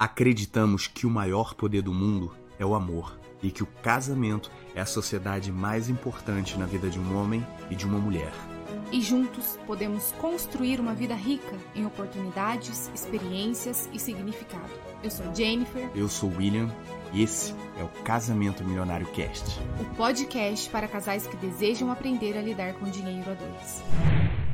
Acreditamos que o maior poder do mundo é o amor e que o casamento é a sociedade mais importante na vida de um homem e de uma mulher. E juntos podemos construir uma vida rica em oportunidades, experiências e significado. Eu sou Jennifer. Eu sou William e esse é o Casamento Milionário Cast o podcast para casais que desejam aprender a lidar com dinheiro a dois.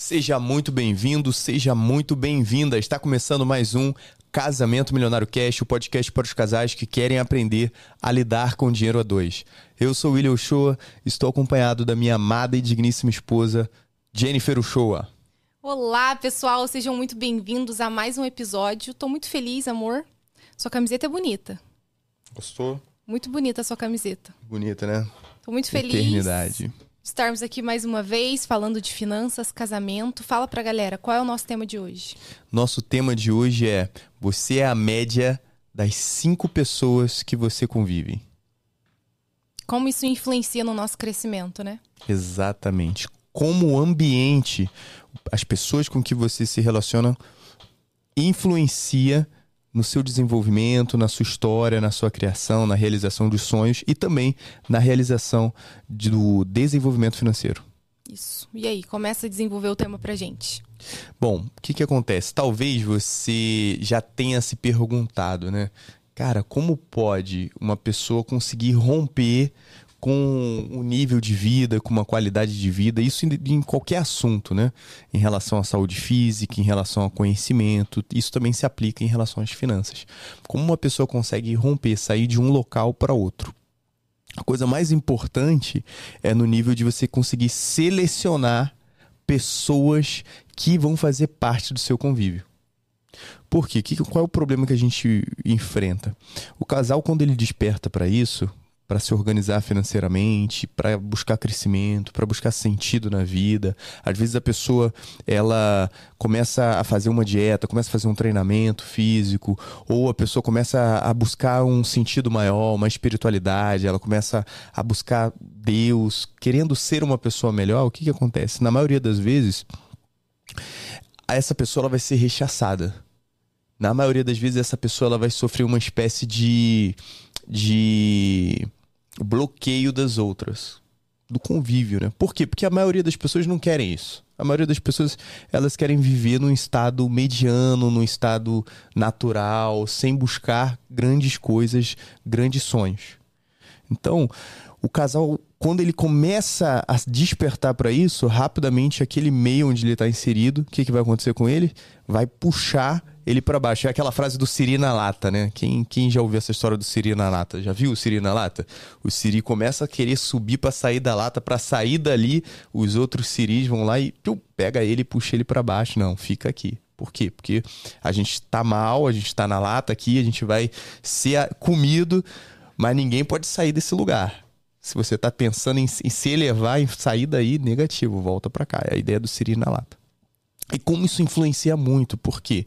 Seja muito bem-vindo, seja muito bem-vinda. Está começando mais um Casamento Milionário Cash, o podcast para os casais que querem aprender a lidar com dinheiro a dois. Eu sou William Uchoa, estou acompanhado da minha amada e digníssima esposa, Jennifer Uchoa. Olá, pessoal, sejam muito bem-vindos a mais um episódio. Estou muito feliz, amor. Sua camiseta é bonita. Gostou? Muito bonita a sua camiseta. Bonita, né? Estou muito feliz. Eternidade estarmos aqui mais uma vez falando de finanças, casamento. Fala pra galera, qual é o nosso tema de hoje? Nosso tema de hoje é: você é a média das cinco pessoas que você convive. Como isso influencia no nosso crescimento, né? Exatamente. Como o ambiente, as pessoas com que você se relaciona, influencia no seu desenvolvimento, na sua história, na sua criação, na realização dos sonhos e também na realização do desenvolvimento financeiro. Isso. E aí, começa a desenvolver o tema pra gente. Bom, o que, que acontece? Talvez você já tenha se perguntado, né? Cara, como pode uma pessoa conseguir romper com um nível de vida, com uma qualidade de vida, isso em, em, qualquer assunto, né? Em relação à saúde física, em relação ao conhecimento, isso também se aplica em relação às finanças. Como uma pessoa consegue romper, sair de um local para outro? A coisa mais importante é no nível de você conseguir selecionar pessoas que vão fazer parte do seu convívio. Por quê? Qual é o problema que a gente enfrenta? O casal, quando ele desperta para isso, para se organizar financeiramente, para buscar crescimento, para buscar sentido na vida. Às vezes a pessoa ela começa a fazer uma dieta, começa a fazer um treinamento físico, ou a pessoa começa a buscar um sentido maior, uma espiritualidade, ela começa a buscar Deus, querendo ser uma pessoa melhor. O que, que acontece? Na maioria das vezes, essa pessoa ela vai ser rechaçada. Na maioria das vezes, essa pessoa ela vai sofrer uma espécie de, de bloqueio das outras, do convívio, né? Por quê? Porque a maioria das pessoas não querem isso. A maioria das pessoas, elas querem viver num estado mediano, num estado natural, sem buscar grandes coisas, grandes sonhos. Então, o casal, quando ele começa a despertar para isso, rapidamente aquele meio onde ele está inserido, o que, que vai acontecer com ele? Vai puxar ele para baixo. É aquela frase do Siri na lata, né? Quem, quem já ouviu essa história do Siri na lata? Já viu o Siri na lata? O Siri começa a querer subir para sair da lata, para sair dali, os outros Siris vão lá e piu, pega ele e puxa ele para baixo. Não, fica aqui. Por quê? Porque a gente tá mal, a gente tá na lata aqui, a gente vai ser comido, mas ninguém pode sair desse lugar. Se você está pensando em, em, se elevar, em sair daí, negativo, volta para cá. É a ideia do Siri na lata. E como isso influencia muito, por quê?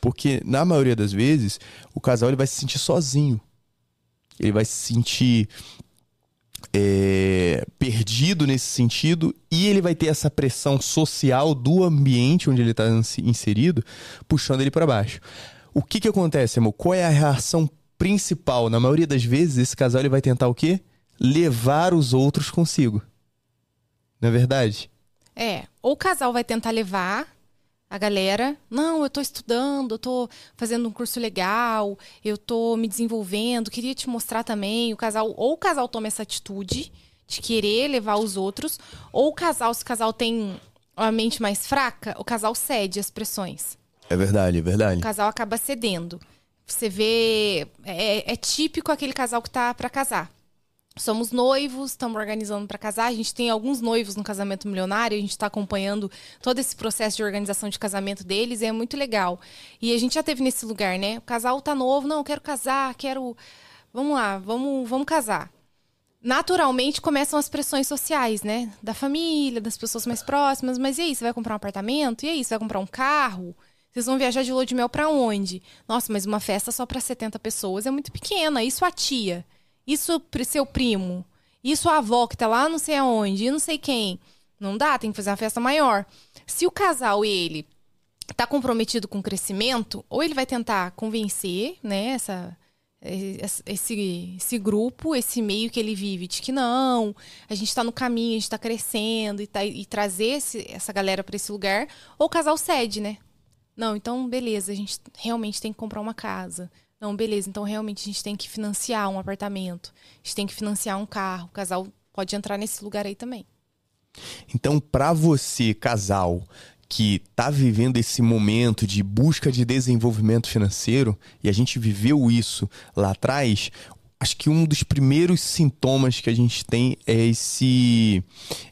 Porque, na maioria das vezes, o casal ele vai se sentir sozinho. Ele vai se sentir é, perdido nesse sentido e ele vai ter essa pressão social do ambiente onde ele está inserido puxando ele para baixo. O que, que acontece, amor? Qual é a reação principal? Na maioria das vezes, esse casal ele vai tentar o quê? Levar os outros consigo. Não é verdade? É. Ou o casal vai tentar levar a galera, não, eu estou estudando, eu estou fazendo um curso legal, eu estou me desenvolvendo, queria te mostrar também. O casal, ou o casal toma essa atitude de querer levar os outros, ou o casal, se o casal tem uma mente mais fraca, o casal cede as pressões. É verdade, é verdade. O casal acaba cedendo. Você vê. É, é típico aquele casal que tá para casar somos noivos, estamos organizando para casar. A gente tem alguns noivos no casamento milionário, a gente está acompanhando todo esse processo de organização de casamento deles é muito legal. E a gente já teve nesse lugar, né? O casal tá novo, não, quero casar, quero. Vamos lá, vamos, vamos casar. Naturalmente começam as pressões sociais, né? Da família, das pessoas mais próximas. Mas e aí, você vai comprar um apartamento? E aí, você vai comprar um carro? Vocês vão viajar de lua de mel para onde? Nossa, mas uma festa só para 70 pessoas é muito pequena. Isso a tia. Isso seu primo. Isso a avó que tá lá não sei aonde. E não sei quem. Não dá, tem que fazer uma festa maior. Se o casal, ele, tá comprometido com o crescimento, ou ele vai tentar convencer, né, essa, esse, esse grupo, esse meio que ele vive, de que não, a gente está no caminho, a gente está crescendo e, tá, e trazer esse, essa galera para esse lugar, ou o casal cede, né? Não, então beleza, a gente realmente tem que comprar uma casa. Não, beleza, então realmente a gente tem que financiar um apartamento, a gente tem que financiar um carro. O casal pode entrar nesse lugar aí também. Então, para você, casal, que está vivendo esse momento de busca de desenvolvimento financeiro, e a gente viveu isso lá atrás, acho que um dos primeiros sintomas que a gente tem é esse,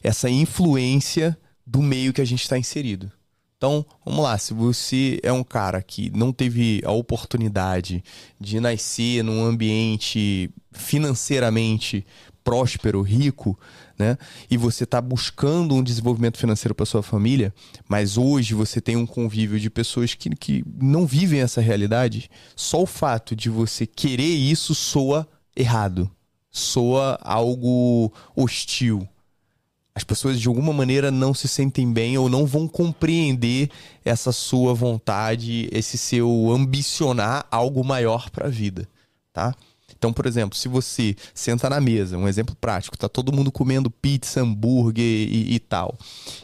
essa influência do meio que a gente está inserido. Então, vamos lá, se você é um cara que não teve a oportunidade de nascer num ambiente financeiramente próspero, rico, né? E você está buscando um desenvolvimento financeiro para sua família, mas hoje você tem um convívio de pessoas que, que não vivem essa realidade, só o fato de você querer isso soa errado, soa algo hostil. As pessoas de alguma maneira não se sentem bem ou não vão compreender essa sua vontade, esse seu ambicionar algo maior para a vida, tá? Então, por exemplo, se você senta na mesa, um exemplo prático, tá todo mundo comendo pizza, hambúrguer e, e tal,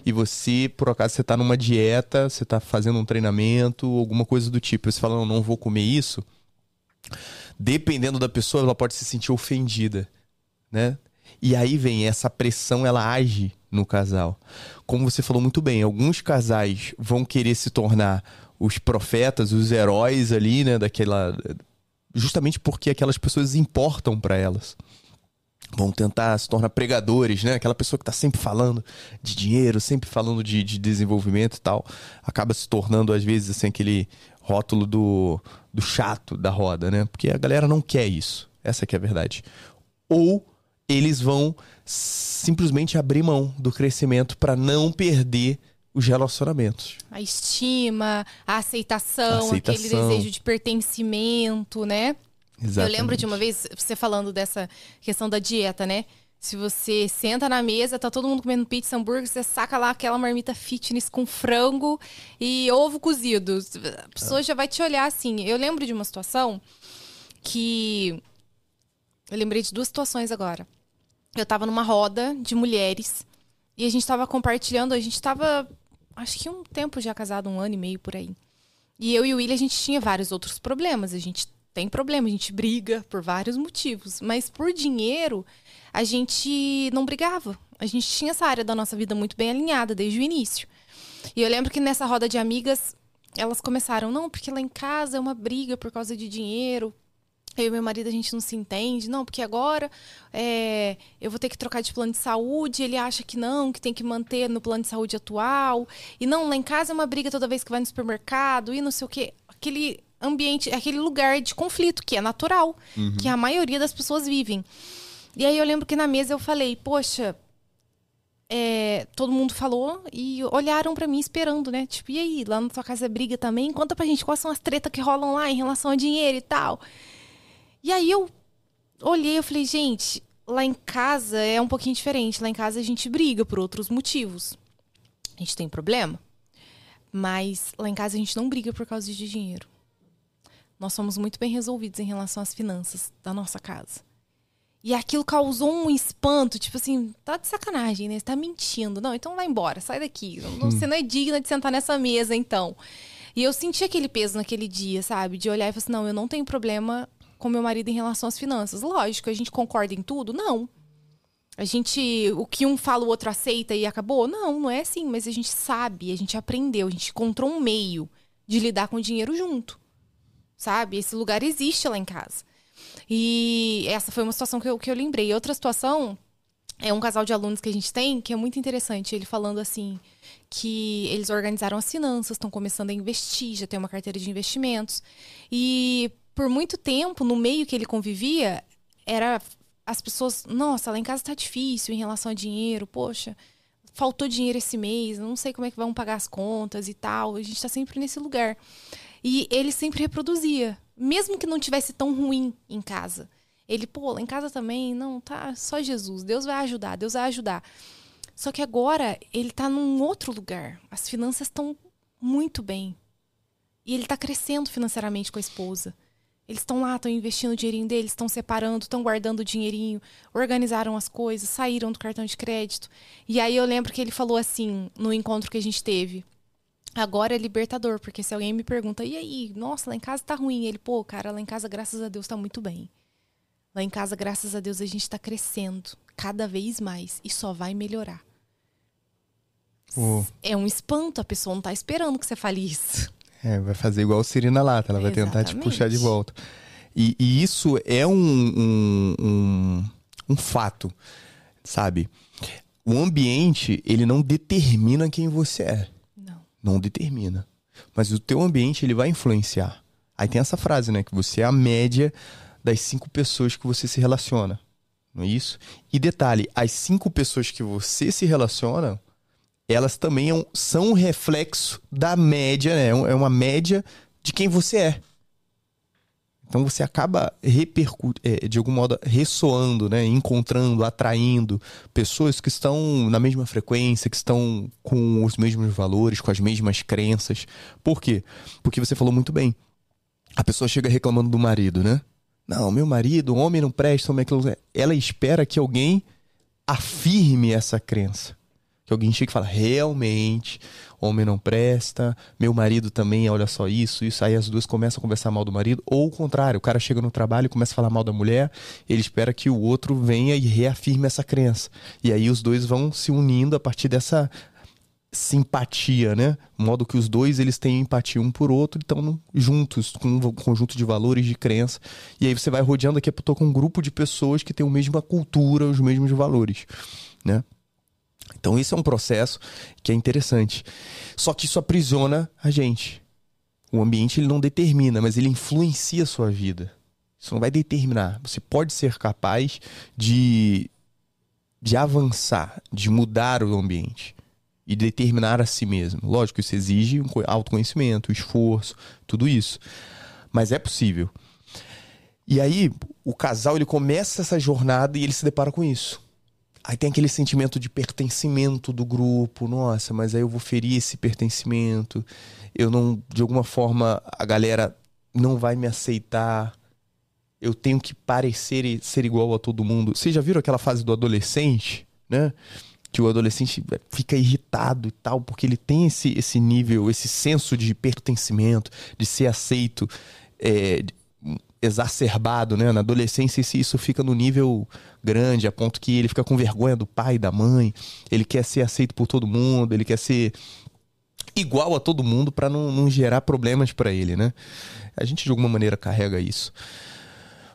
e você, por acaso, você tá numa dieta, você tá fazendo um treinamento, alguma coisa do tipo, você fala, não, não vou comer isso, dependendo da pessoa, ela pode se sentir ofendida, né? E aí vem essa pressão, ela age no casal. Como você falou muito bem, alguns casais vão querer se tornar os profetas, os heróis ali, né, daquela justamente porque aquelas pessoas importam para elas. Vão tentar se tornar pregadores, né? Aquela pessoa que está sempre falando de dinheiro, sempre falando de, de desenvolvimento e tal, acaba se tornando, às vezes, assim, aquele rótulo do, do chato da roda, né? Porque a galera não quer isso. Essa que é a verdade. Ou eles vão simplesmente abrir mão do crescimento para não perder os relacionamentos. A estima, a aceitação, a aceitação. aquele desejo de pertencimento, né? Exatamente. Eu lembro de uma vez você falando dessa questão da dieta, né? Se você senta na mesa, tá todo mundo comendo pizza, hambúrguer, você saca lá aquela marmita fitness com frango e ovo cozido. A pessoa é. já vai te olhar assim. Eu lembro de uma situação que. Eu lembrei de duas situações agora. Eu tava numa roda de mulheres e a gente tava compartilhando, a gente tava acho que um tempo já casado, um ano e meio por aí. E eu e o William, a gente tinha vários outros problemas. A gente tem problema, a gente briga por vários motivos. Mas por dinheiro, a gente não brigava. A gente tinha essa área da nossa vida muito bem alinhada desde o início. E eu lembro que nessa roda de amigas, elas começaram, não, porque lá em casa é uma briga por causa de dinheiro. Eu e meu marido, a gente não se entende. Não, porque agora é, eu vou ter que trocar de plano de saúde. Ele acha que não, que tem que manter no plano de saúde atual. E não, lá em casa é uma briga toda vez que vai no supermercado e não sei o quê. Aquele ambiente, aquele lugar de conflito que é natural, uhum. que a maioria das pessoas vivem. E aí eu lembro que na mesa eu falei, poxa, é, todo mundo falou e olharam para mim esperando, né? Tipo, e aí, lá na tua casa é briga também? Conta pra gente quais são as tretas que rolam lá em relação a dinheiro e tal. E aí eu olhei, eu falei, gente, lá em casa é um pouquinho diferente. Lá em casa a gente briga por outros motivos. A gente tem problema. Mas lá em casa a gente não briga por causa de dinheiro. Nós somos muito bem resolvidos em relação às finanças da nossa casa. E aquilo causou um espanto, tipo assim, tá de sacanagem, né? Você tá mentindo. Não, então vai embora, sai daqui. Você não é digna de sentar nessa mesa, então. E eu senti aquele peso naquele dia, sabe? De olhar e falar assim: não, eu não tenho problema com meu marido em relação às finanças. Lógico, a gente concorda em tudo? Não. A gente, o que um fala, o outro aceita e acabou? Não, não é assim, mas a gente sabe, a gente aprendeu, a gente encontrou um meio de lidar com o dinheiro junto. Sabe? Esse lugar existe lá em casa. E essa foi uma situação que eu, que eu lembrei. Outra situação é um casal de alunos que a gente tem que é muito interessante. Ele falando assim que eles organizaram as finanças, estão começando a investir, já tem uma carteira de investimentos. E por muito tempo, no meio que ele convivia, era as pessoas, nossa, lá em casa tá difícil em relação a dinheiro, poxa, faltou dinheiro esse mês, não sei como é que vão pagar as contas e tal. A gente tá sempre nesse lugar. E ele sempre reproduzia, mesmo que não tivesse tão ruim em casa. Ele, pô, lá em casa também, não, tá só Jesus, Deus vai ajudar, Deus vai ajudar. Só que agora ele tá num outro lugar. As finanças estão muito bem E ele tá crescendo financeiramente com a esposa. Eles estão lá, estão investindo o dinheirinho deles, estão separando, estão guardando o dinheirinho, organizaram as coisas, saíram do cartão de crédito. E aí eu lembro que ele falou assim, no encontro que a gente teve. Agora é libertador, porque se alguém me pergunta, e aí, nossa, lá em casa tá ruim. Ele, pô, cara, lá em casa, graças a Deus, tá muito bem. Lá em casa, graças a Deus, a gente tá crescendo cada vez mais e só vai melhorar. É um espanto, a pessoa não tá esperando que você fale isso. É, vai fazer igual a Serena Lata, ela vai tentar te puxar de volta. E, e isso é um, um, um, um fato, sabe? O ambiente, ele não determina quem você é. Não. Não determina. Mas o teu ambiente, ele vai influenciar. Aí tem essa frase, né? Que você é a média das cinco pessoas que você se relaciona. Não é isso? E detalhe, as cinco pessoas que você se relaciona, elas também é são um reflexo da média, né? É, é uma média de quem você é. Então você acaba repercutindo, é, de algum modo ressoando, né? encontrando, atraindo pessoas que estão na mesma frequência, que estão com os mesmos valores, com as mesmas crenças. Por quê? Porque você falou muito bem. A pessoa chega reclamando do marido, né? Não, meu marido, homem não presta, homem aquilo. Ela espera que alguém afirme essa crença. Que alguém chegue e fale, realmente, homem não presta, meu marido também, olha só isso, isso. Aí as duas começam a conversar mal do marido. Ou o contrário, o cara chega no trabalho e começa a falar mal da mulher, ele espera que o outro venha e reafirme essa crença. E aí os dois vão se unindo a partir dessa simpatia, né? Modo que os dois eles têm empatia um por outro, estão juntos com um conjunto de valores, de crença. E aí você vai rodeando aqui, eu tô com um grupo de pessoas que têm a mesma cultura, os mesmos valores, né? Então isso é um processo que é interessante. Só que isso aprisiona a gente. O ambiente ele não determina, mas ele influencia a sua vida. Isso não vai determinar. Você pode ser capaz de de avançar, de mudar o ambiente e determinar a si mesmo. Lógico, isso exige um autoconhecimento, esforço, tudo isso. Mas é possível. E aí, o casal ele começa essa jornada e ele se depara com isso. Aí tem aquele sentimento de pertencimento do grupo. Nossa, mas aí eu vou ferir esse pertencimento. Eu não, de alguma forma, a galera não vai me aceitar. Eu tenho que parecer ser igual a todo mundo. Vocês já viram aquela fase do adolescente, né? que o adolescente fica irritado e tal, porque ele tem esse, esse nível, esse senso de pertencimento, de ser aceito, é, exacerbado, né? Na adolescência isso fica no nível grande, a ponto que ele fica com vergonha do pai e da mãe, ele quer ser aceito por todo mundo, ele quer ser igual a todo mundo para não, não gerar problemas para ele, né? A gente de alguma maneira carrega isso.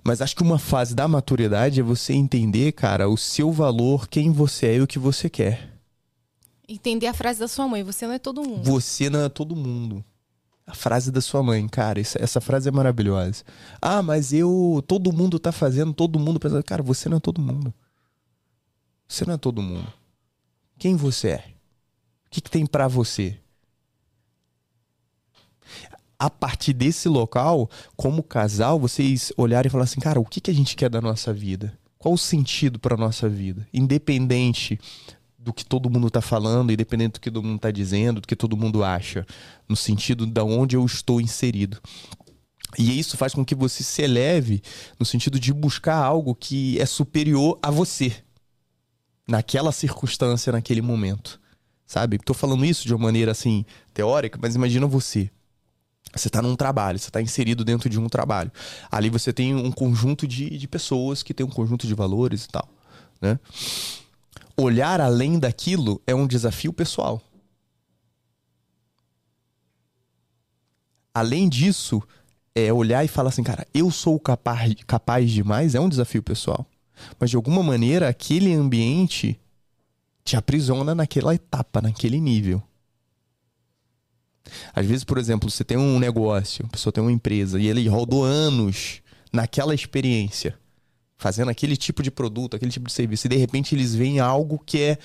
Mas acho que uma fase da maturidade é você entender, cara, o seu valor, quem você é e o que você quer. Entender a frase da sua mãe, você não é todo mundo. Você não é todo mundo. A frase da sua mãe, cara, essa, essa frase é maravilhosa. Ah, mas eu. Todo mundo tá fazendo, todo mundo pensa. Cara, você não é todo mundo. Você não é todo mundo. Quem você é? O que, que tem para você? a partir desse local, como casal, vocês olharem e falar assim, cara, o que, que a gente quer da nossa vida? Qual o sentido para nossa vida? Independente do que todo mundo está falando, independente do que todo mundo está dizendo, do que todo mundo acha, no sentido de onde eu estou inserido. E isso faz com que você se eleve no sentido de buscar algo que é superior a você, naquela circunstância, naquele momento. Sabe? Estou falando isso de uma maneira assim teórica, mas imagina você você está num trabalho, você está inserido dentro de um trabalho. Ali você tem um conjunto de, de pessoas que tem um conjunto de valores e tal. Né? Olhar além daquilo é um desafio pessoal. Além disso, é olhar e falar assim, cara, eu sou capaz, capaz demais, é um desafio pessoal. Mas de alguma maneira, aquele ambiente te aprisiona naquela etapa, naquele nível. Às vezes, por exemplo, você tem um negócio, a pessoa tem uma empresa e ele rodou anos naquela experiência, fazendo aquele tipo de produto, aquele tipo de serviço, e de repente eles veem algo que é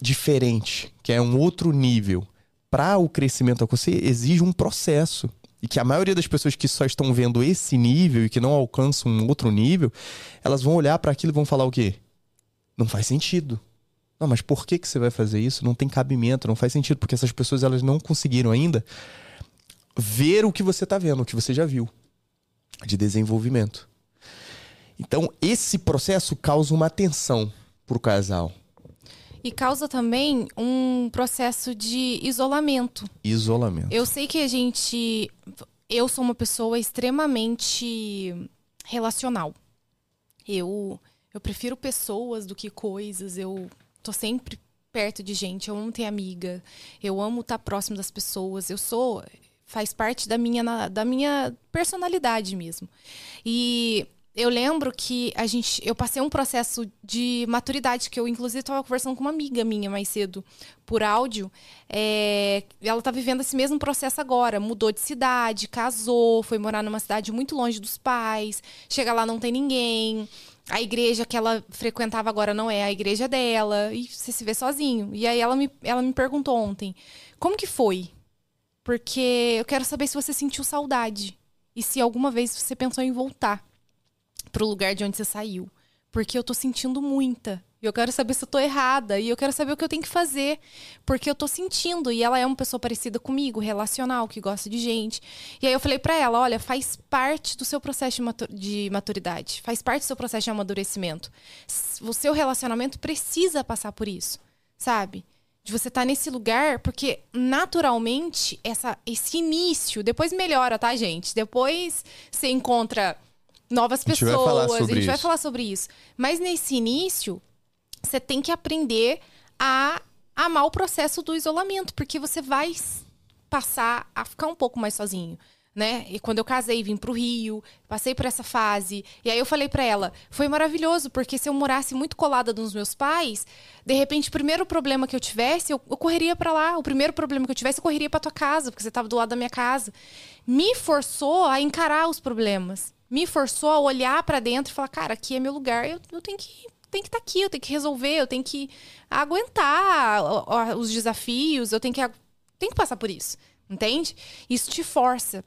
diferente, que é um outro nível. Para o crescimento acontecer, exige um processo. E que a maioria das pessoas que só estão vendo esse nível e que não alcançam um outro nível, elas vão olhar para aquilo e vão falar o quê? Não faz sentido. Não, mas por que, que você vai fazer isso? Não tem cabimento, não faz sentido, porque essas pessoas elas não conseguiram ainda ver o que você tá vendo, o que você já viu de desenvolvimento. Então, esse processo causa uma tensão pro casal. E causa também um processo de isolamento. Isolamento. Eu sei que a gente. Eu sou uma pessoa extremamente relacional. Eu, eu prefiro pessoas do que coisas. Eu tô sempre perto de gente. Eu amo ter amiga. Eu amo estar próximo das pessoas. Eu sou. Faz parte da minha, da minha personalidade mesmo. E eu lembro que a gente, eu passei um processo de maturidade que eu inclusive estava conversando com uma amiga minha mais cedo por áudio. É, ela está vivendo esse mesmo processo agora, mudou de cidade, casou, foi morar numa cidade muito longe dos pais. Chega lá não tem ninguém. A igreja que ela frequentava agora não é a igreja dela e você se vê sozinho. E aí ela me, ela me perguntou ontem, como que foi? Porque eu quero saber se você sentiu saudade e se alguma vez você pensou em voltar pro lugar de onde você saiu. Porque eu tô sentindo muita. E eu quero saber se eu tô errada. E eu quero saber o que eu tenho que fazer. Porque eu tô sentindo. E ela é uma pessoa parecida comigo, relacional, que gosta de gente. E aí eu falei para ela: olha, faz parte do seu processo de maturidade. Faz parte do seu processo de amadurecimento. O seu relacionamento precisa passar por isso. Sabe? De você estar tá nesse lugar, porque naturalmente essa, esse início, depois melhora, tá, gente? Depois você encontra novas pessoas. A gente, vai falar, a gente vai falar sobre isso. Mas nesse início, você tem que aprender a amar o processo do isolamento, porque você vai passar a ficar um pouco mais sozinho. Né? E quando eu casei, vim pro Rio, passei por essa fase. E aí eu falei para ela, foi maravilhoso, porque se eu morasse muito colada nos meus pais, de repente o primeiro problema que eu tivesse, eu, eu correria para lá. O primeiro problema que eu tivesse, eu correria para tua casa, porque você tava do lado da minha casa. Me forçou a encarar os problemas me forçou a olhar para dentro e falar, cara, aqui é meu lugar, eu, eu tenho que tem que estar tá aqui, eu tenho que resolver, eu tenho que aguentar os desafios, eu tenho que tenho que passar por isso, entende? Isso te força.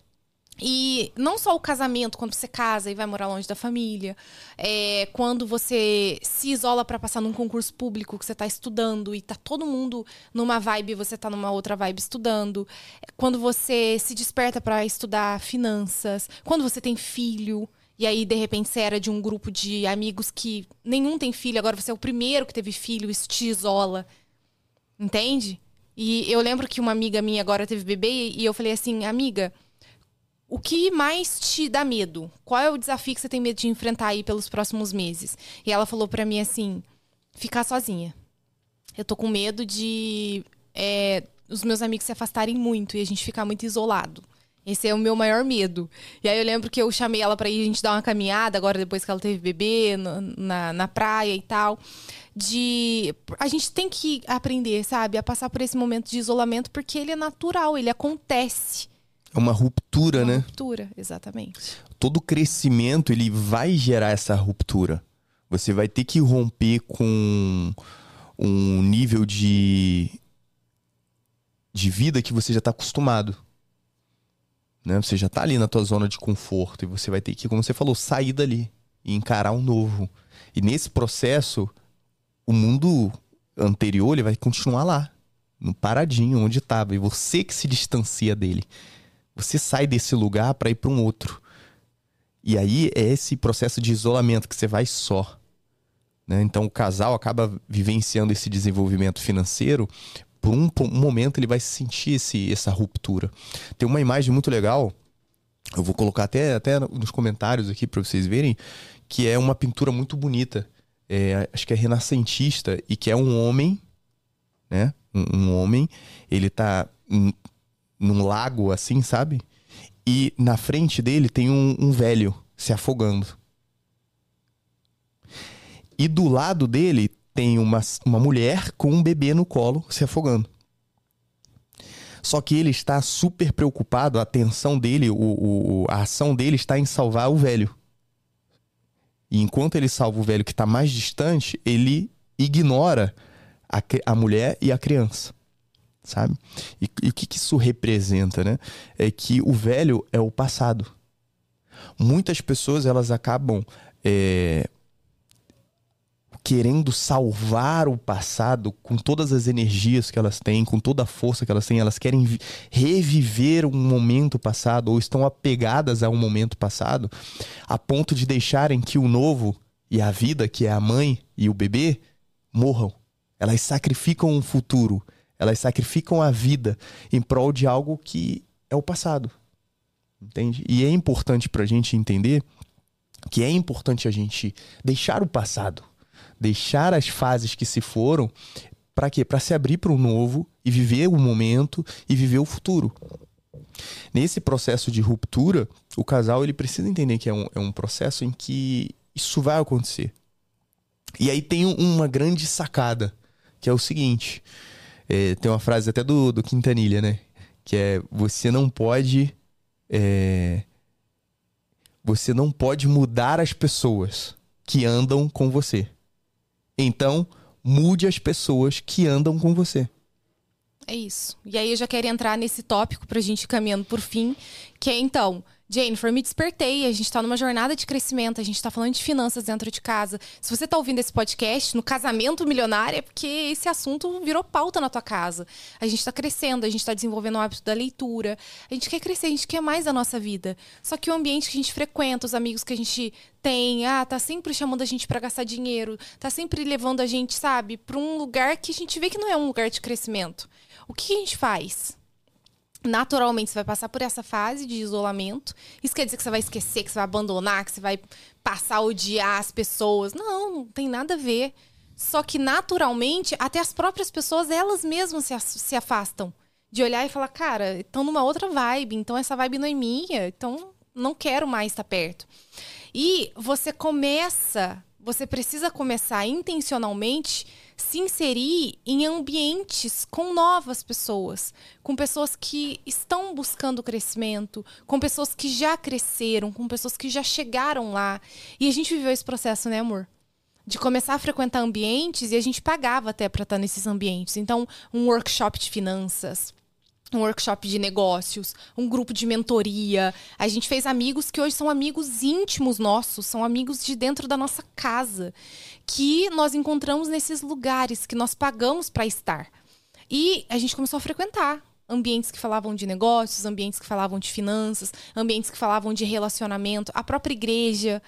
E não só o casamento, quando você casa e vai morar longe da família, é, quando você se isola para passar num concurso público que você está estudando e tá todo mundo numa vibe e você tá numa outra vibe estudando, é, quando você se desperta para estudar finanças, quando você tem filho e aí de repente você era de um grupo de amigos que nenhum tem filho, agora você é o primeiro que teve filho, isso te isola. Entende? E eu lembro que uma amiga minha agora teve bebê e eu falei assim, amiga, o que mais te dá medo? Qual é o desafio que você tem medo de enfrentar aí pelos próximos meses? E ela falou para mim assim: ficar sozinha. Eu tô com medo de é, os meus amigos se afastarem muito e a gente ficar muito isolado. Esse é o meu maior medo. E aí eu lembro que eu chamei ela para ir a gente dar uma caminhada, agora depois que ela teve bebê, na, na praia e tal. De. A gente tem que aprender, sabe, a passar por esse momento de isolamento, porque ele é natural, ele acontece. É uma ruptura, uma né? Ruptura, exatamente. Todo crescimento ele vai gerar essa ruptura. Você vai ter que romper com um nível de de vida que você já está acostumado. Né? Você já está ali na tua zona de conforto e você vai ter que, como você falou, sair dali e encarar um novo. E nesse processo, o mundo anterior ele vai continuar lá, no paradinho onde estava, e você que se distancia dele. Você sai desse lugar para ir para um outro. E aí é esse processo de isolamento que você vai só. Né? Então o casal acaba vivenciando esse desenvolvimento financeiro. Por um, por um momento ele vai sentir esse, essa ruptura. Tem uma imagem muito legal, eu vou colocar até, até nos comentários aqui para vocês verem, que é uma pintura muito bonita. É, acho que é renascentista e que é um homem, né? Um, um homem, ele tá num lago assim, sabe? E na frente dele tem um, um velho se afogando. E do lado dele tem uma, uma mulher com um bebê no colo se afogando. Só que ele está super preocupado, a atenção dele, o, o, a ação dele está em salvar o velho. E enquanto ele salva o velho que está mais distante, ele ignora a, a mulher e a criança sabe? E, e o que, que isso representa, né? É que o velho é o passado. Muitas pessoas elas acabam é, querendo salvar o passado com todas as energias que elas têm, com toda a força que elas têm, elas querem reviver um momento passado ou estão apegadas a um momento passado, a ponto de deixarem que o novo e a vida, que é a mãe e o bebê, morram. Elas sacrificam o futuro, elas sacrificam a vida em prol de algo que é o passado. Entende? E é importante para a gente entender que é importante a gente deixar o passado, deixar as fases que se foram, para quê? Para se abrir para o novo e viver o momento e viver o futuro. Nesse processo de ruptura, o casal ele precisa entender que é um, é um processo em que isso vai acontecer. E aí tem uma grande sacada, que é o seguinte: é, tem uma frase até do, do Quintanilha, né? Que é: você não pode. É, você não pode mudar as pessoas que andam com você. Então, mude as pessoas que andam com você. É isso. E aí eu já quero entrar nesse tópico pra gente ir caminhando por fim, que é então, Jennifer, me despertei. A gente está numa jornada de crescimento, a gente está falando de finanças dentro de casa. Se você está ouvindo esse podcast no casamento milionário, é porque esse assunto virou pauta na tua casa. A gente está crescendo, a gente está desenvolvendo o hábito da leitura. A gente quer crescer, a gente quer mais da nossa vida. Só que o ambiente que a gente frequenta, os amigos que a gente tem, ah, tá sempre chamando a gente para gastar dinheiro, tá sempre levando a gente, sabe, para um lugar que a gente vê que não é um lugar de crescimento. O que a gente faz? Naturalmente você vai passar por essa fase de isolamento. Isso quer dizer que você vai esquecer, que você vai abandonar, que você vai passar a odiar as pessoas. Não, não tem nada a ver. Só que naturalmente, até as próprias pessoas, elas mesmas se, se afastam. De olhar e falar, cara, estão numa outra vibe, então essa vibe não é minha, então não quero mais estar perto. E você começa, você precisa começar intencionalmente se inserir em ambientes com novas pessoas, com pessoas que estão buscando crescimento, com pessoas que já cresceram, com pessoas que já chegaram lá. E a gente viveu esse processo, né, amor? De começar a frequentar ambientes e a gente pagava até para estar nesses ambientes. Então, um workshop de finanças, um workshop de negócios, um grupo de mentoria. A gente fez amigos que hoje são amigos íntimos nossos, são amigos de dentro da nossa casa, que nós encontramos nesses lugares que nós pagamos para estar. E a gente começou a frequentar ambientes que falavam de negócios, ambientes que falavam de finanças, ambientes que falavam de relacionamento, a própria igreja.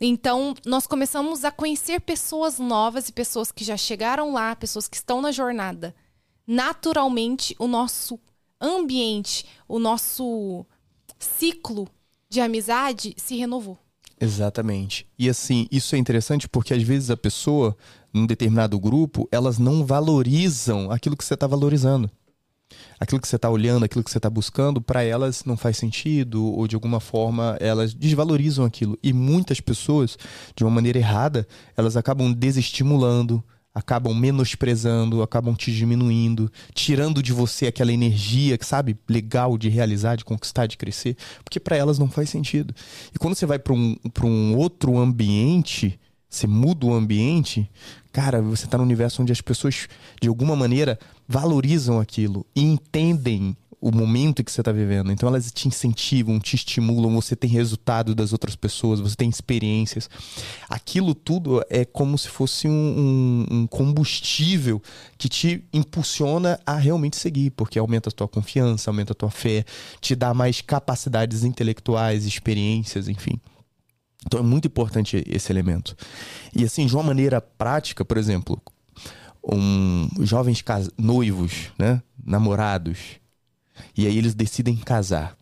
Então, nós começamos a conhecer pessoas novas e pessoas que já chegaram lá, pessoas que estão na jornada. Naturalmente, o nosso ambiente, o nosso ciclo de amizade se renovou. Exatamente. E assim, isso é interessante porque às vezes a pessoa, num determinado grupo, elas não valorizam aquilo que você está valorizando. Aquilo que você está olhando, aquilo que você está buscando, para elas não faz sentido, ou de alguma forma elas desvalorizam aquilo. E muitas pessoas, de uma maneira errada, elas acabam desestimulando, acabam menosprezando, acabam te diminuindo, tirando de você aquela energia, sabe, legal de realizar, de conquistar, de crescer, porque para elas não faz sentido. E quando você vai para um, um outro ambiente, você muda o ambiente, cara, você está no universo onde as pessoas, de alguma maneira, valorizam aquilo e entendem o momento que você está vivendo. Então elas te incentivam, te estimulam, você tem resultado das outras pessoas, você tem experiências. Aquilo tudo é como se fosse um, um, um combustível que te impulsiona a realmente seguir, porque aumenta a tua confiança, aumenta a tua fé, te dá mais capacidades intelectuais, experiências, enfim. Então é muito importante esse elemento. E assim, de uma maneira prática, por exemplo, um, jovens noivos, né, namorados, e aí eles decidem casar.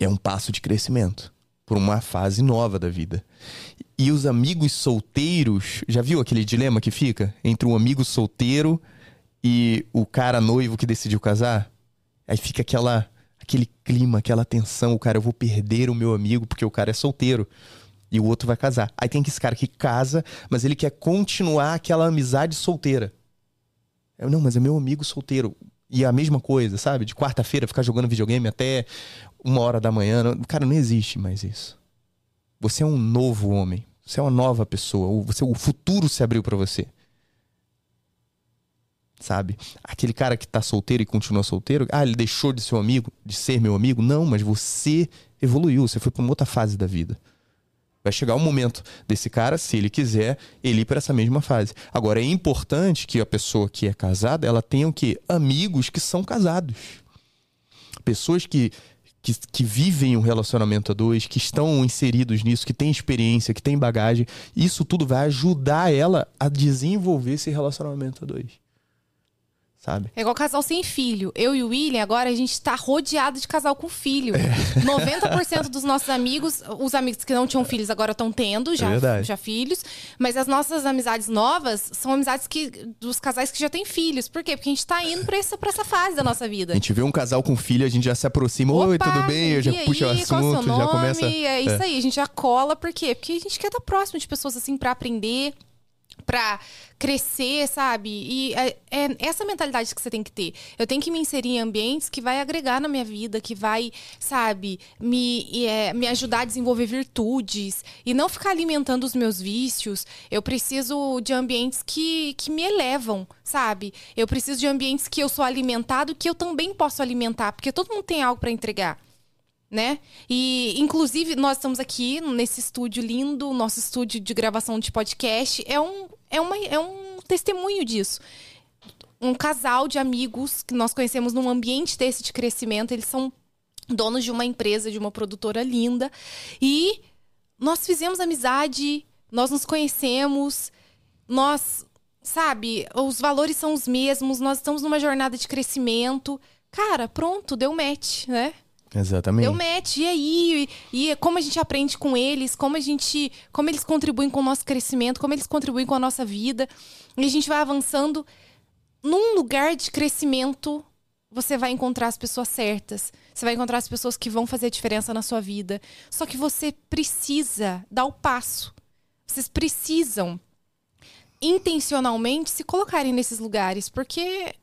É um passo de crescimento por uma fase nova da vida. E os amigos solteiros, já viu aquele dilema que fica entre um amigo solteiro e o cara noivo que decidiu casar? Aí fica aquela aquele clima, aquela tensão, o cara eu vou perder o meu amigo porque o cara é solteiro e o outro vai casar. Aí tem esse cara que casa, mas ele quer continuar aquela amizade solteira. Eu, não, mas é meu amigo solteiro. E a mesma coisa, sabe? De quarta-feira ficar jogando videogame até uma hora da manhã. Cara, não existe mais isso. Você é um novo homem. Você é uma nova pessoa. Você, o futuro se abriu para você. Sabe? Aquele cara que tá solteiro e continua solteiro, ah, ele deixou de ser um amigo, de ser meu amigo? Não, mas você evoluiu, você foi para uma outra fase da vida. Vai chegar o momento desse cara, se ele quiser, ele ir para essa mesma fase. Agora, é importante que a pessoa que é casada, ela tenha o quê? Amigos que são casados. Pessoas que, que, que vivem um relacionamento a dois, que estão inseridos nisso, que têm experiência, que têm bagagem. Isso tudo vai ajudar ela a desenvolver esse relacionamento a dois sabe? É igual casal sem filho. Eu e o William, agora a gente tá rodeado de casal com filho. É. 90% dos nossos amigos, os amigos que não tinham filhos agora estão tendo já, é já filhos. Mas as nossas amizades novas são amizades que, dos casais que já têm filhos. Por quê? Porque a gente tá indo pra essa, pra essa fase da nossa vida. A gente vê um casal com filho, a gente já se aproxima. Opa, Oi, tudo bem? Eu já puxa o assunto, já começa. É isso é. aí, a gente já cola. Por quê? Porque a gente quer estar próximo de pessoas assim para aprender para crescer, sabe? E é, é, essa mentalidade que você tem que ter. Eu tenho que me inserir em ambientes que vai agregar na minha vida, que vai, sabe, me, é, me ajudar a desenvolver virtudes e não ficar alimentando os meus vícios. Eu preciso de ambientes que, que me elevam, sabe? Eu preciso de ambientes que eu sou alimentado, que eu também posso alimentar, porque todo mundo tem algo para entregar né? E, inclusive, nós estamos aqui nesse estúdio lindo, nosso estúdio de gravação de podcast. É um, é uma, é um testemunho disso. Um casal de amigos que nós conhecemos num ambiente desse de crescimento. Eles são donos de uma empresa, de uma produtora linda. E nós fizemos amizade, nós nos conhecemos, nós, sabe, os valores são os mesmos, nós estamos numa jornada de crescimento. Cara, pronto, deu match, né? Exatamente. Deu match. E aí? E, e, como a gente aprende com eles, como a gente. Como eles contribuem com o nosso crescimento, como eles contribuem com a nossa vida. E a gente vai avançando. Num lugar de crescimento, você vai encontrar as pessoas certas. Você vai encontrar as pessoas que vão fazer a diferença na sua vida. Só que você precisa dar o passo. Vocês precisam intencionalmente se colocarem nesses lugares, porque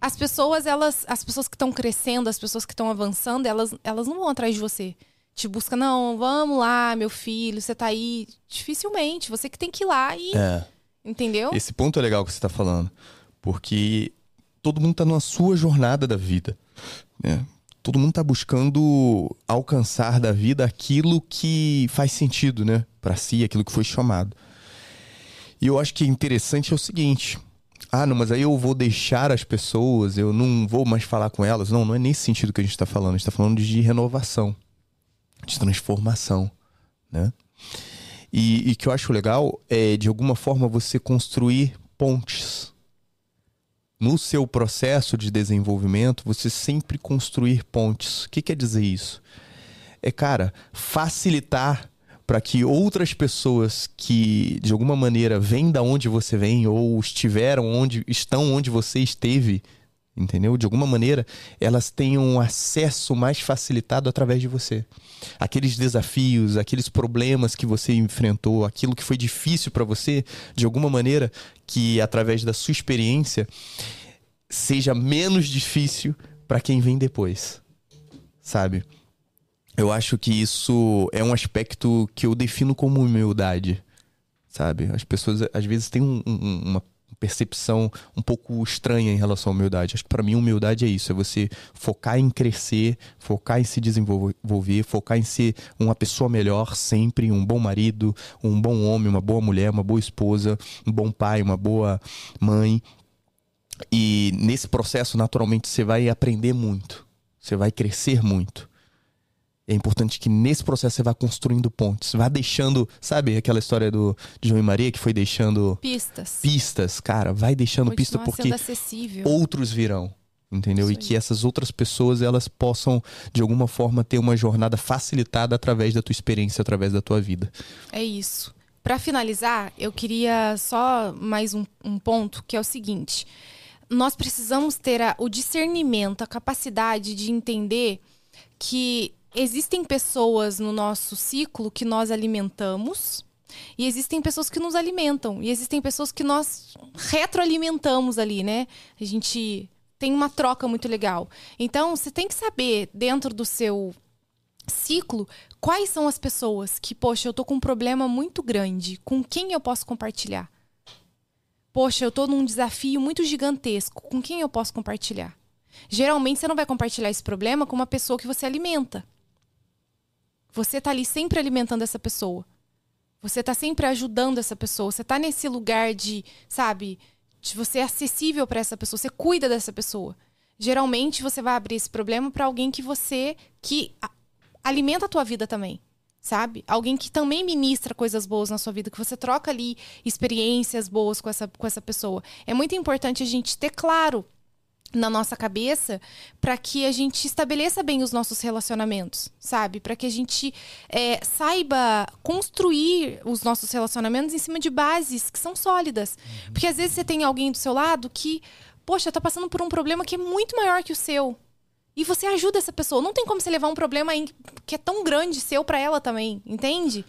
as pessoas, elas, as pessoas que estão crescendo, as pessoas que estão avançando, elas, elas não vão atrás de você. Te busca, não, vamos lá, meu filho, você tá aí. Dificilmente. Você que tem que ir lá e. É. Entendeu? Esse ponto é legal que você tá falando. Porque todo mundo tá na sua jornada da vida. Né? Todo mundo tá buscando alcançar da vida aquilo que faz sentido, né? Pra si, aquilo que foi chamado. E eu acho que é interessante é o seguinte: ah, não, mas aí eu vou deixar as pessoas, eu não vou mais falar com elas. Não, não é nesse sentido que a gente está falando. A gente está falando de renovação, de transformação, né? E, e que eu acho legal é, de alguma forma, você construir pontes. No seu processo de desenvolvimento, você sempre construir pontes. O que quer dizer isso? É, cara, facilitar para que outras pessoas que de alguma maneira vêm da onde você vem ou estiveram onde estão onde você esteve, entendeu? De alguma maneira, elas tenham um acesso mais facilitado através de você. Aqueles desafios, aqueles problemas que você enfrentou, aquilo que foi difícil para você, de alguma maneira, que através da sua experiência seja menos difícil para quem vem depois. Sabe? Eu acho que isso é um aspecto que eu defino como humildade, sabe? As pessoas às vezes têm um, um, uma percepção um pouco estranha em relação à humildade. Acho que para mim humildade é isso, é você focar em crescer, focar em se desenvolver, focar em ser uma pessoa melhor sempre, um bom marido, um bom homem, uma boa mulher, uma boa esposa, um bom pai, uma boa mãe. E nesse processo, naturalmente, você vai aprender muito. Você vai crescer muito. É importante que nesse processo você vá construindo pontes, vá deixando, sabe, aquela história do de João e Maria que foi deixando pistas. Pistas, cara, vai deixando pista porque outros virão, entendeu? e que essas outras pessoas elas possam de alguma forma ter uma jornada facilitada através da tua experiência, através da tua vida. É isso. Para finalizar, eu queria só mais um, um, ponto que é o seguinte: nós precisamos ter a, o discernimento, a capacidade de entender que existem pessoas no nosso ciclo que nós alimentamos e existem pessoas que nos alimentam e existem pessoas que nós retroalimentamos ali, né? A gente tem uma troca muito legal. Então, você tem que saber dentro do seu ciclo quais são as pessoas que, poxa, eu tô com um problema muito grande, com quem eu posso compartilhar? Poxa, eu tô num desafio muito gigantesco, com quem eu posso compartilhar? Geralmente você não vai compartilhar esse problema com uma pessoa que você alimenta. Você tá ali sempre alimentando essa pessoa. Você tá sempre ajudando essa pessoa. Você tá nesse lugar de, sabe, de você é acessível para essa pessoa, você cuida dessa pessoa. Geralmente você vai abrir esse problema para alguém que você que alimenta a tua vida também sabe? Alguém que também ministra coisas boas na sua vida, que você troca ali experiências boas com essa, com essa pessoa. É muito importante a gente ter claro na nossa cabeça para que a gente estabeleça bem os nossos relacionamentos, sabe? Para que a gente é, saiba construir os nossos relacionamentos em cima de bases que são sólidas. Uhum. Porque às vezes você tem alguém do seu lado que, poxa, tá passando por um problema que é muito maior que o seu. E você ajuda essa pessoa. Não tem como você levar um problema que é tão grande seu para ela também, entende?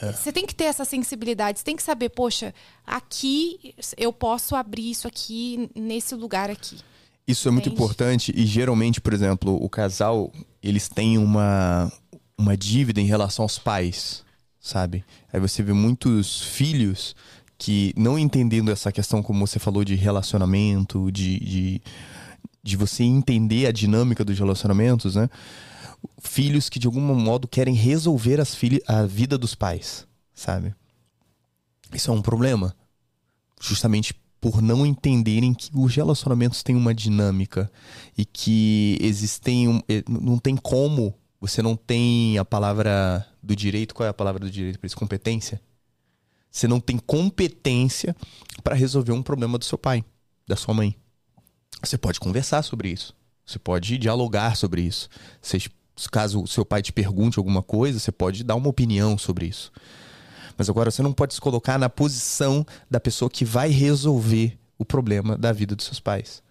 É. Você tem que ter essa sensibilidade, você tem que saber, poxa, aqui eu posso abrir isso aqui nesse lugar aqui. Isso é muito importante e geralmente, por exemplo, o casal, eles têm uma uma dívida em relação aos pais, sabe? Aí você vê muitos filhos que não entendendo essa questão como você falou de relacionamento, de, de de você entender a dinâmica dos relacionamentos, né? Filhos que de algum modo querem resolver as a vida dos pais, sabe? Isso é um problema. Justamente por não entenderem que os relacionamentos têm uma dinâmica e que existem um, não tem como você não tem a palavra do direito qual é a palavra do direito para isso competência você não tem competência para resolver um problema do seu pai da sua mãe você pode conversar sobre isso. Você pode dialogar sobre isso. Você, caso o seu pai te pergunte alguma coisa, você pode dar uma opinião sobre isso. Mas agora você não pode se colocar na posição da pessoa que vai resolver o problema da vida dos seus pais.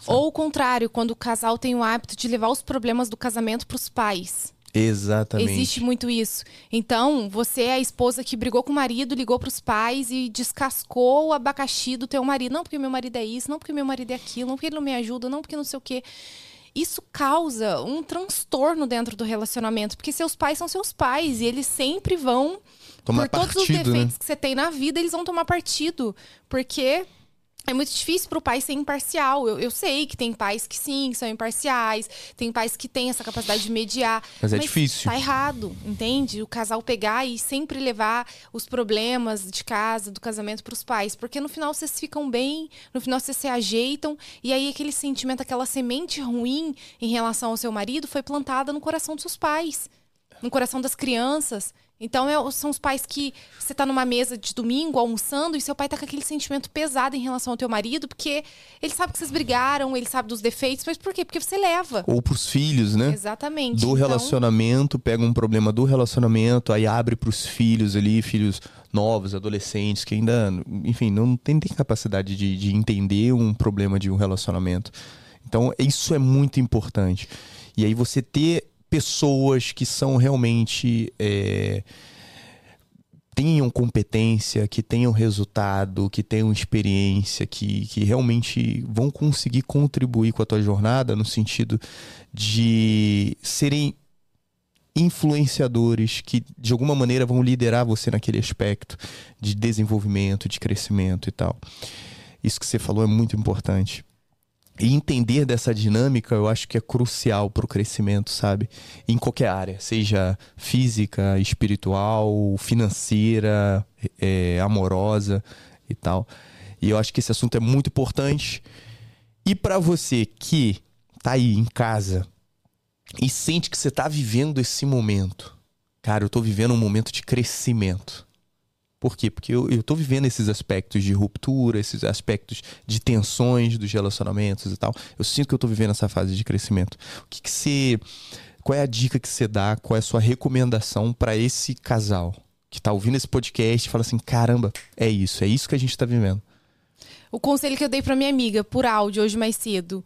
Sabe? Ou o contrário, quando o casal tem o hábito de levar os problemas do casamento para os pais. Exatamente. Existe muito isso. Então, você é a esposa que brigou com o marido, ligou para os pais e descascou o abacaxi do teu marido. Não porque meu marido é isso, não porque meu marido é aquilo, não porque ele não me ajuda, não porque não sei o quê. Isso causa um transtorno dentro do relacionamento, porque seus pais são seus pais e eles sempre vão tomar por partido, todos os defeitos né? que você tem na vida, eles vão tomar partido, porque é muito difícil para o pai ser imparcial. Eu, eu, sei que tem pais que sim, que são imparciais, tem pais que têm essa capacidade de mediar. Mas é mas difícil. Tá errado, entende? O casal pegar e sempre levar os problemas de casa, do casamento para os pais. Porque no final vocês ficam bem, no final vocês se ajeitam, e aí aquele sentimento, aquela semente ruim em relação ao seu marido foi plantada no coração dos seus pais, no coração das crianças. Então é, são os pais que você tá numa mesa de domingo almoçando e seu pai tá com aquele sentimento pesado em relação ao teu marido, porque ele sabe que vocês brigaram, ele sabe dos defeitos, mas por quê? Porque você leva. Ou pros filhos, né? Exatamente. Do então... relacionamento, pega um problema do relacionamento, aí abre pros filhos ali, filhos novos, adolescentes, que ainda, enfim, não tem, tem capacidade de, de entender um problema de um relacionamento. Então, isso é muito importante. E aí você ter pessoas que são realmente. É, tenham competência, que tenham resultado, que tenham experiência, que, que realmente vão conseguir contribuir com a tua jornada no sentido de serem influenciadores que de alguma maneira vão liderar você naquele aspecto de desenvolvimento, de crescimento e tal. Isso que você falou é muito importante. E entender dessa dinâmica eu acho que é crucial para o crescimento, sabe? Em qualquer área, seja física, espiritual, financeira, é, amorosa e tal. E eu acho que esse assunto é muito importante. E para você que tá aí em casa e sente que você tá vivendo esse momento, cara, eu tô vivendo um momento de crescimento. Por quê? Porque eu, tô vivendo esses aspectos de ruptura, esses aspectos de tensões dos relacionamentos e tal. Eu sinto que eu tô vivendo essa fase de crescimento. O que, que você. Qual é a dica que você dá? Qual é a sua recomendação para esse casal que tá ouvindo esse podcast e fala assim: caramba, é isso, é isso que a gente tá vivendo? O conselho que eu dei para minha amiga por áudio hoje mais cedo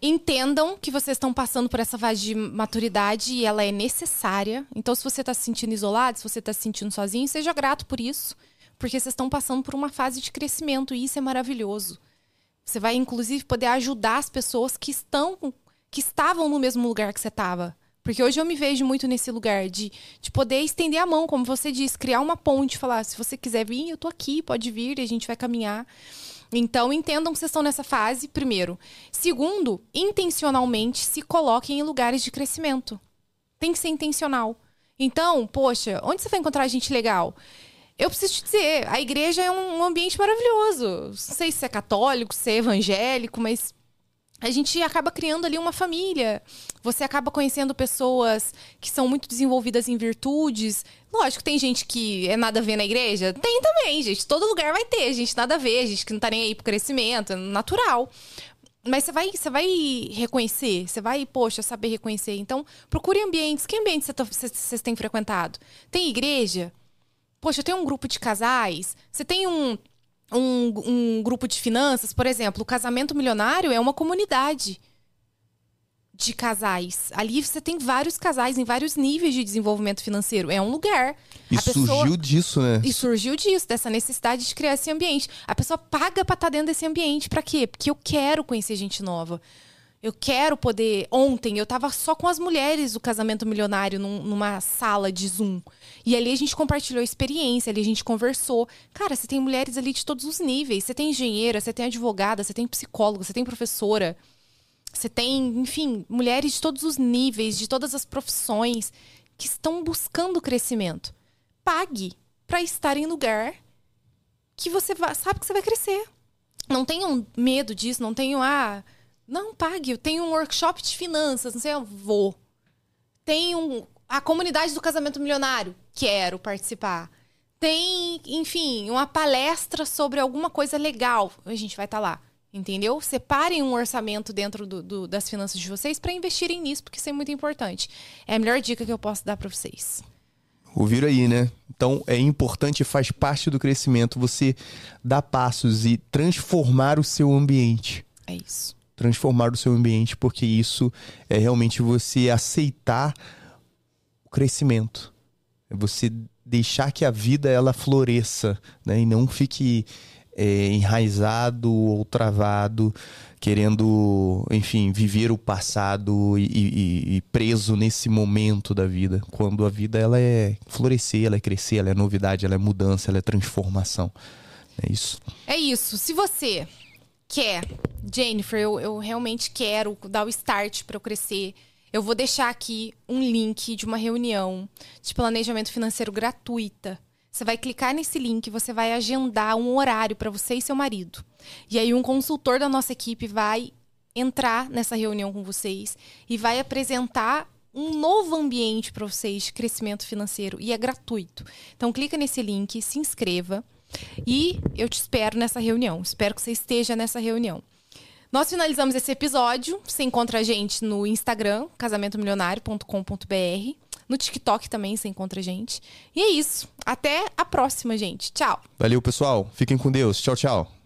entendam que vocês estão passando por essa fase de maturidade e ela é necessária. Então, se você está se sentindo isolado, se você está se sentindo sozinho, seja grato por isso, porque vocês estão passando por uma fase de crescimento e isso é maravilhoso. Você vai, inclusive, poder ajudar as pessoas que estão, que estavam no mesmo lugar que você estava. Porque hoje eu me vejo muito nesse lugar de, de poder estender a mão, como você disse, criar uma ponte, falar: se você quiser vir, eu tô aqui, pode vir, e a gente vai caminhar. Então, entendam que vocês estão nessa fase, primeiro. Segundo, intencionalmente se coloquem em lugares de crescimento. Tem que ser intencional. Então, poxa, onde você vai encontrar gente legal? eu preciso te dizer, a igreja é um ambiente maravilhoso. Não sei se é católico, se é evangélico, mas a gente acaba criando ali uma família. Você acaba conhecendo pessoas que são muito desenvolvidas em virtudes. Lógico, tem gente que é nada a ver na igreja. Tem também, gente. Todo lugar vai ter gente nada a ver, gente que não tá nem aí pro crescimento, é natural. Mas você vai, você vai reconhecer, você vai, poxa, saber reconhecer. Então, procure ambientes. Que ambientes vocês têm frequentado? Tem igreja? Poxa, tem um grupo de casais? Você tem um, um, um grupo de finanças, por exemplo, o casamento milionário é uma comunidade de casais. Ali você tem vários casais em vários níveis de desenvolvimento financeiro. É um lugar. E a surgiu pessoa... disso, né? E surgiu disso, dessa necessidade de criar esse ambiente. A pessoa paga para estar tá dentro desse ambiente. Para quê? Porque eu quero conhecer gente nova. Eu quero poder. Ontem eu tava só com as mulheres do casamento milionário num, numa sala de Zoom. E ali a gente compartilhou experiência, ali a gente conversou. Cara, você tem mulheres ali de todos os níveis. Você tem engenheira, você tem advogada, você tem psicóloga, você tem professora. Você tem, enfim, mulheres de todos os níveis, de todas as profissões que estão buscando crescimento. Pague para estar em lugar que você vai, sabe que você vai crescer. Não tenham medo disso, não tenham ah, não, pague. Eu tenho um workshop de finanças, não sei, eu vou. Tem um, a comunidade do casamento milionário. Quero participar. Tem, enfim, uma palestra sobre alguma coisa legal. A gente vai estar tá lá. Entendeu? Separem um orçamento dentro do, do, das finanças de vocês para investirem nisso, porque isso é muito importante. É a melhor dica que eu posso dar para vocês. Ouviram aí, né? Então é importante, faz parte do crescimento você dar passos e transformar o seu ambiente. É isso transformar o seu ambiente, porque isso é realmente você aceitar o crescimento. É você deixar que a vida ela floresça, né? E não fique é, enraizado ou travado, querendo, enfim, viver o passado e, e, e, preso nesse momento da vida, quando a vida ela é florescer, ela é crescer, ela é novidade, ela é mudança, ela é transformação. É isso. É isso. Se você quer, Jennifer, eu, eu realmente quero dar o start para eu crescer. Eu vou deixar aqui um link de uma reunião de planejamento financeiro gratuita. Você vai clicar nesse link, você vai agendar um horário para você e seu marido. E aí um consultor da nossa equipe vai entrar nessa reunião com vocês e vai apresentar um novo ambiente para vocês de crescimento financeiro e é gratuito. Então clica nesse link, se inscreva. E eu te espero nessa reunião. Espero que você esteja nessa reunião. Nós finalizamos esse episódio. Você encontra a gente no Instagram, casamentomilionário.com.br. No TikTok também você encontra a gente. E é isso. Até a próxima, gente. Tchau. Valeu, pessoal. Fiquem com Deus. Tchau, tchau.